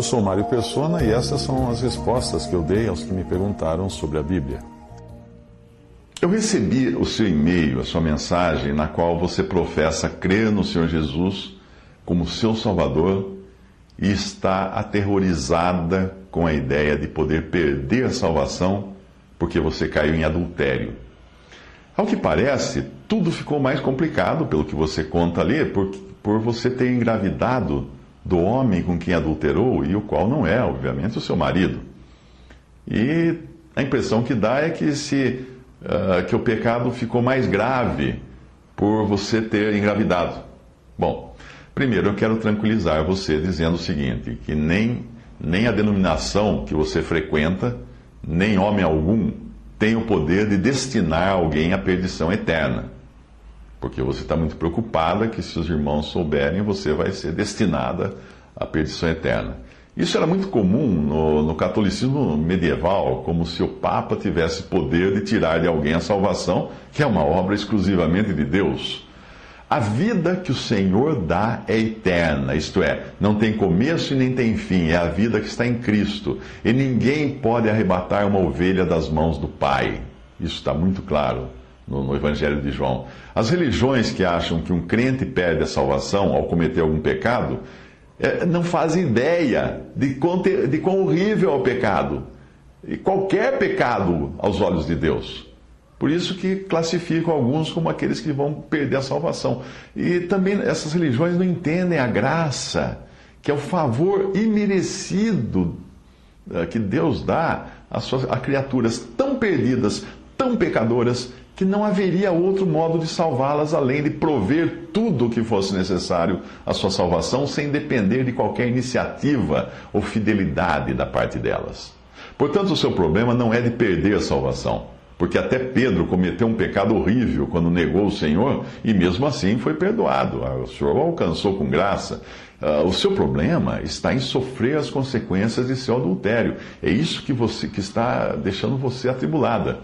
Eu sou Mário Persona e essas são as respostas que eu dei aos que me perguntaram sobre a Bíblia. Eu recebi o seu e-mail, a sua mensagem, na qual você professa crer no Senhor Jesus como seu Salvador e está aterrorizada com a ideia de poder perder a salvação porque você caiu em adultério. Ao que parece, tudo ficou mais complicado pelo que você conta ali, por, por você ter engravidado do homem com quem adulterou e o qual não é, obviamente, o seu marido. E a impressão que dá é que, se, uh, que o pecado ficou mais grave por você ter engravidado. Bom, primeiro eu quero tranquilizar você dizendo o seguinte: que nem, nem a denominação que você frequenta, nem homem algum, tem o poder de destinar alguém à perdição eterna. Porque você está muito preocupada que se os irmãos souberem, você vai ser destinada à perdição eterna. Isso era muito comum no, no, catolicismo medieval, como se o Papa tivesse poder de tirar de alguém a salvação, que é uma obra exclusivamente de Deus. A vida que o Senhor dá é eterna, isto é, não tem começo e nem tem fim, é a vida que está em Cristo. E ninguém pode arrebatar uma ovelha das mãos do Pai. Isso está muito claro no, no, Evangelho de João. As religiões que acham que um crente perde a salvação ao cometer algum pecado é, não fazem ideia de quão, de quão horrível é o pecado. E qualquer pecado aos olhos de Deus. Por isso que classificam alguns como aqueles que vão perder a salvação. E também essas religiões não entendem a graça, que é o favor imerecido eh, que Deus dá a, suas, a criaturas tão perdidas, tão pecadoras, que não haveria outro modo de salvá-las além de prover tudo o que fosse necessário à sua salvação, sem depender de qualquer iniciativa ou fidelidade da parte delas. Portanto, o seu problema não é de perder a salvação, porque até Pedro cometeu um pecado horrível quando negou o Senhor e mesmo assim foi perdoado. Ah, o Senhor o alcançou com graça. Uh, o seu problema está em sofrer as consequências de seu adultério. É isso que, você, que está deixando você atribulada.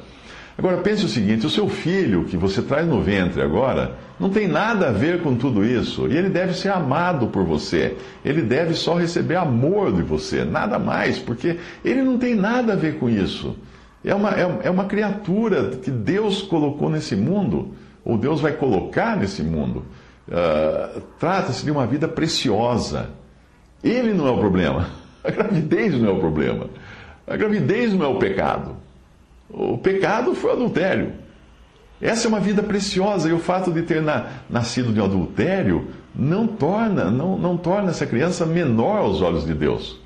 Agora pense o seguinte: o seu filho que você traz no ventre agora não tem nada a ver com tudo isso. E ele deve ser amado por você. Ele deve só receber amor de você, nada mais, porque ele não tem nada a ver com isso. É uma, é, é uma criatura que Deus colocou nesse mundo, ou Deus vai colocar nesse mundo. Uh, Trata-se de uma vida preciosa. Ele não é o problema. A gravidez não é o problema. A gravidez não é o pecado. O pecado foi o adultério. Essa é uma vida preciosa e o fato de ter na, nascido de adultério não torna, não, não torna essa criança menor aos olhos de Deus.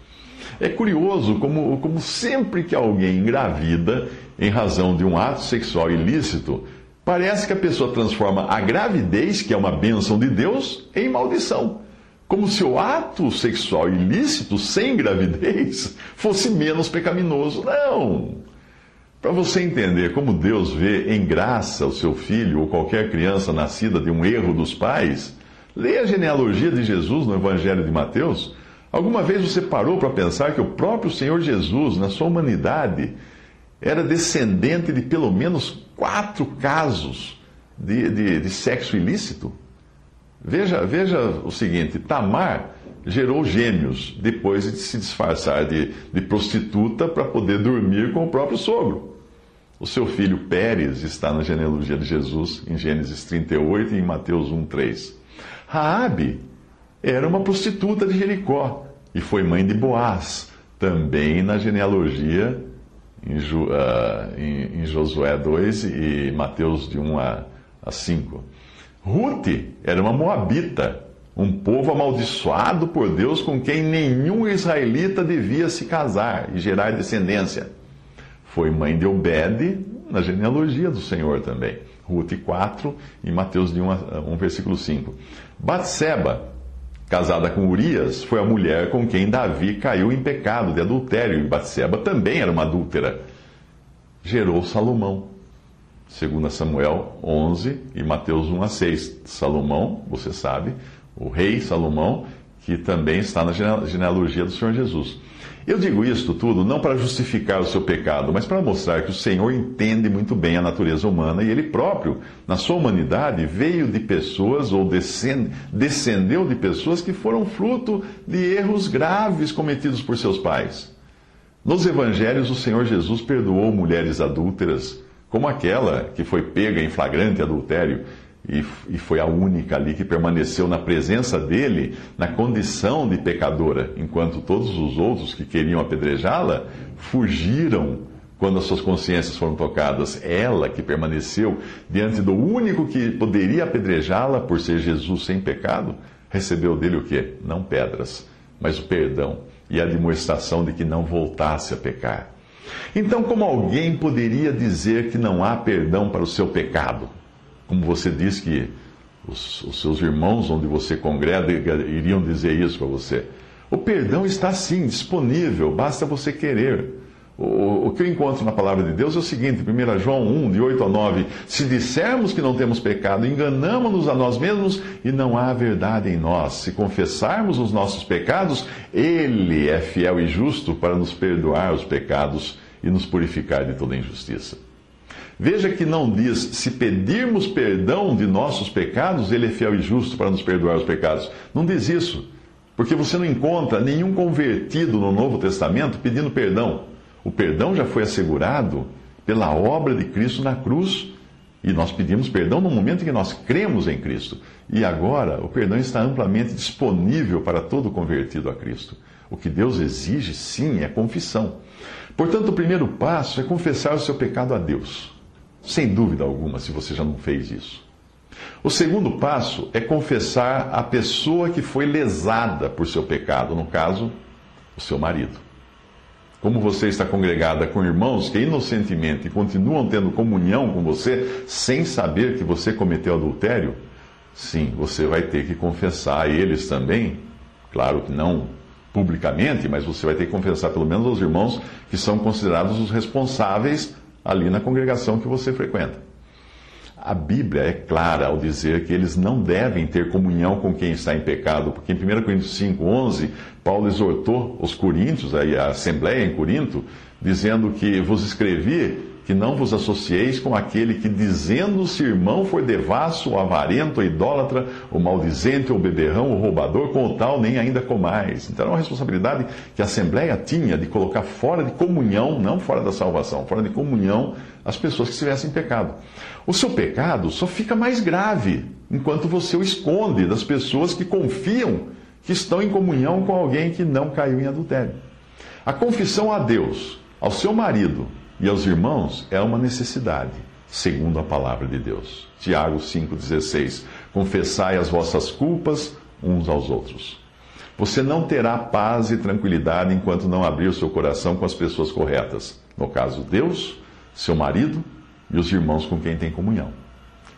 É curioso como, como sempre que alguém engravida em razão de um ato sexual ilícito, parece que a pessoa transforma a gravidez, que é uma bênção de Deus, em maldição. Como se o ato sexual ilícito sem gravidez fosse menos pecaminoso. Não! Para você entender como Deus vê em graça o seu filho ou qualquer criança nascida de um erro dos pais, leia a genealogia de Jesus no Evangelho de Mateus. Alguma vez você parou para pensar que o próprio Senhor Jesus, na sua humanidade, era descendente de pelo menos quatro casos de, de, de sexo ilícito? Veja, veja o seguinte: Tamar gerou gêmeos depois de se disfarçar de, de prostituta para poder dormir com o próprio sogro. O seu filho Pérez está na genealogia de Jesus, em Gênesis 38 e em Mateus 1,3. Raabe era uma prostituta de Jericó e foi mãe de Boaz, também na genealogia em, uh, em, em Josué 2 e Mateus de 1 a, a 5. Ruth era uma moabita, um povo amaldiçoado por Deus com quem nenhum israelita devia se casar e gerar descendência. Foi mãe de Obed na genealogia do Senhor também. Ruth 4 e Mateus de 1, 1 versículo 5. Batseba, casada com Urias, foi a mulher com quem Davi caiu em pecado de adultério, e Batseba também era uma adúltera. Gerou Salomão. 2 Samuel 11 e Mateus 1 a 6. Salomão, você sabe, o rei Salomão, que também está na genealogia do Senhor Jesus. Eu digo isto tudo não para justificar o seu pecado, mas para mostrar que o Senhor entende muito bem a natureza humana e ele próprio, na sua humanidade, veio de pessoas ou descendeu de pessoas que foram fruto de erros graves cometidos por seus pais. Nos evangelhos, o Senhor Jesus perdoou mulheres adúlteras, como aquela que foi pega em flagrante adultério e, e foi a única ali que permaneceu na presença dele, na condição de pecadora, enquanto todos os outros que queriam apedrejá-la fugiram quando as suas consciências foram tocadas. Ela que permaneceu diante do único que poderia apedrejá-la por ser Jesus sem pecado, recebeu dele o quê? Não pedras, mas o perdão e a demonstração de que não voltasse a pecar. Então, como alguém poderia dizer que não há perdão para o seu pecado? Como você diz que os, os seus irmãos onde você congrega iriam dizer isso para você. O perdão está sim disponível, basta você querer. O, o, que eu encontro na palavra de Deus é o seguinte, 1 João 1, de 8 a 9: Se dissermos que não temos pecado, enganamos-nos a nós mesmos e não há verdade em nós. Se confessarmos os nossos pecados, Ele é fiel e justo para nos perdoar os pecados e nos purificar de toda injustiça. Veja que não diz, se pedirmos perdão de nossos pecados, Ele é fiel e justo para nos perdoar os pecados. Não diz isso, porque você não encontra nenhum convertido no Novo Testamento pedindo perdão. O perdão já foi assegurado pela obra de Cristo na cruz. E nós pedimos perdão no momento em que nós cremos em Cristo. E agora o perdão está amplamente disponível para todo convertido a Cristo. O que Deus exige, sim, é confissão. Portanto, o primeiro passo é confessar o seu pecado a Deus. Sem dúvida alguma, se você já não fez isso. O segundo passo é confessar a pessoa que foi lesada por seu pecado, no caso, o seu marido. Como você está congregada com irmãos que inocentemente continuam tendo comunhão com você sem saber que você cometeu adultério, sim, você vai ter que confessar a eles também. Claro que não publicamente, mas você vai ter que confessar pelo menos aos irmãos que são considerados os responsáveis ali na congregação que você frequenta. A Bíblia é clara ao dizer que eles não devem ter comunhão com quem está em pecado, porque em 1 Coríntios 5,11, Paulo exortou os coríntios, a assembleia em Corinto, dizendo que vos escrevi que não vos associeis com aquele que, dizendo-se irmão, for devasso, avarento, idólatra, o maldizente, o beberrão, o roubador, com o tal nem ainda comais. Então era uma responsabilidade que a Assembleia tinha de colocar fora de comunhão, não fora da salvação, fora de comunhão, as pessoas que estivessem em pecado. O seu pecado só fica mais grave enquanto você o esconde das pessoas que confiam que estão em comunhão com alguém que não caiu em adultério. A confissão a Deus, ao seu marido, e aos irmãos é uma necessidade, segundo a palavra de Deus. Tiago 5,16: Confessai as vossas culpas uns aos outros. Você não terá paz e tranquilidade enquanto não abrir o seu coração com as pessoas corretas. No caso, Deus, seu marido e os irmãos com quem tem comunhão.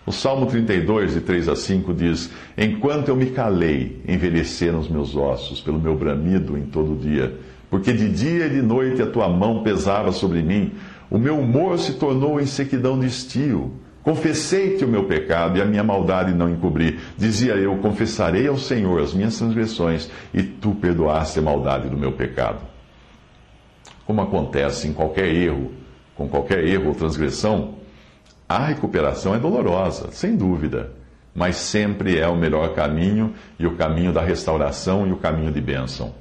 O Salmo 32, de 3 a 5 diz: Enquanto eu me calei, envelheceram os meus ossos pelo meu bramido em todo dia, porque de dia e de noite a tua mão pesava sobre mim. O meu humor se tornou em sequidão de estio. Confessei-te o meu pecado e a minha maldade não encobri. Dizia eu: Confessarei ao Senhor as minhas transgressões, e tu perdoaste a maldade do meu pecado. Como acontece em qualquer erro, com qualquer erro ou transgressão, a recuperação é dolorosa, sem dúvida, mas sempre é o melhor caminho e o caminho da restauração e o caminho de bênção.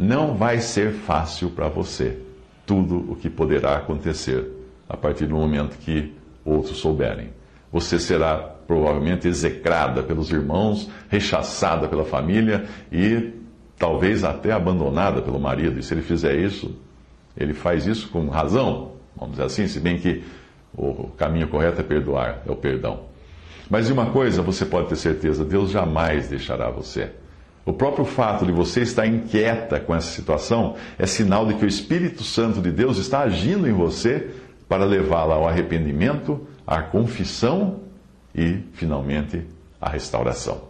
Não vai ser fácil para você tudo o que poderá acontecer a partir do momento que outros souberem. Você será provavelmente execrada pelos irmãos, rechaçada pela família e talvez até abandonada pelo marido. E se ele fizer isso, ele faz isso com razão, vamos dizer assim, se bem que o caminho correto é perdoar, é o perdão. Mas de uma coisa você pode ter certeza: Deus jamais deixará você. O próprio fato de você estar inquieta com essa situação é sinal de que o Espírito Santo de Deus está agindo em você para levá-la ao arrependimento, à confissão e, finalmente, a restauração.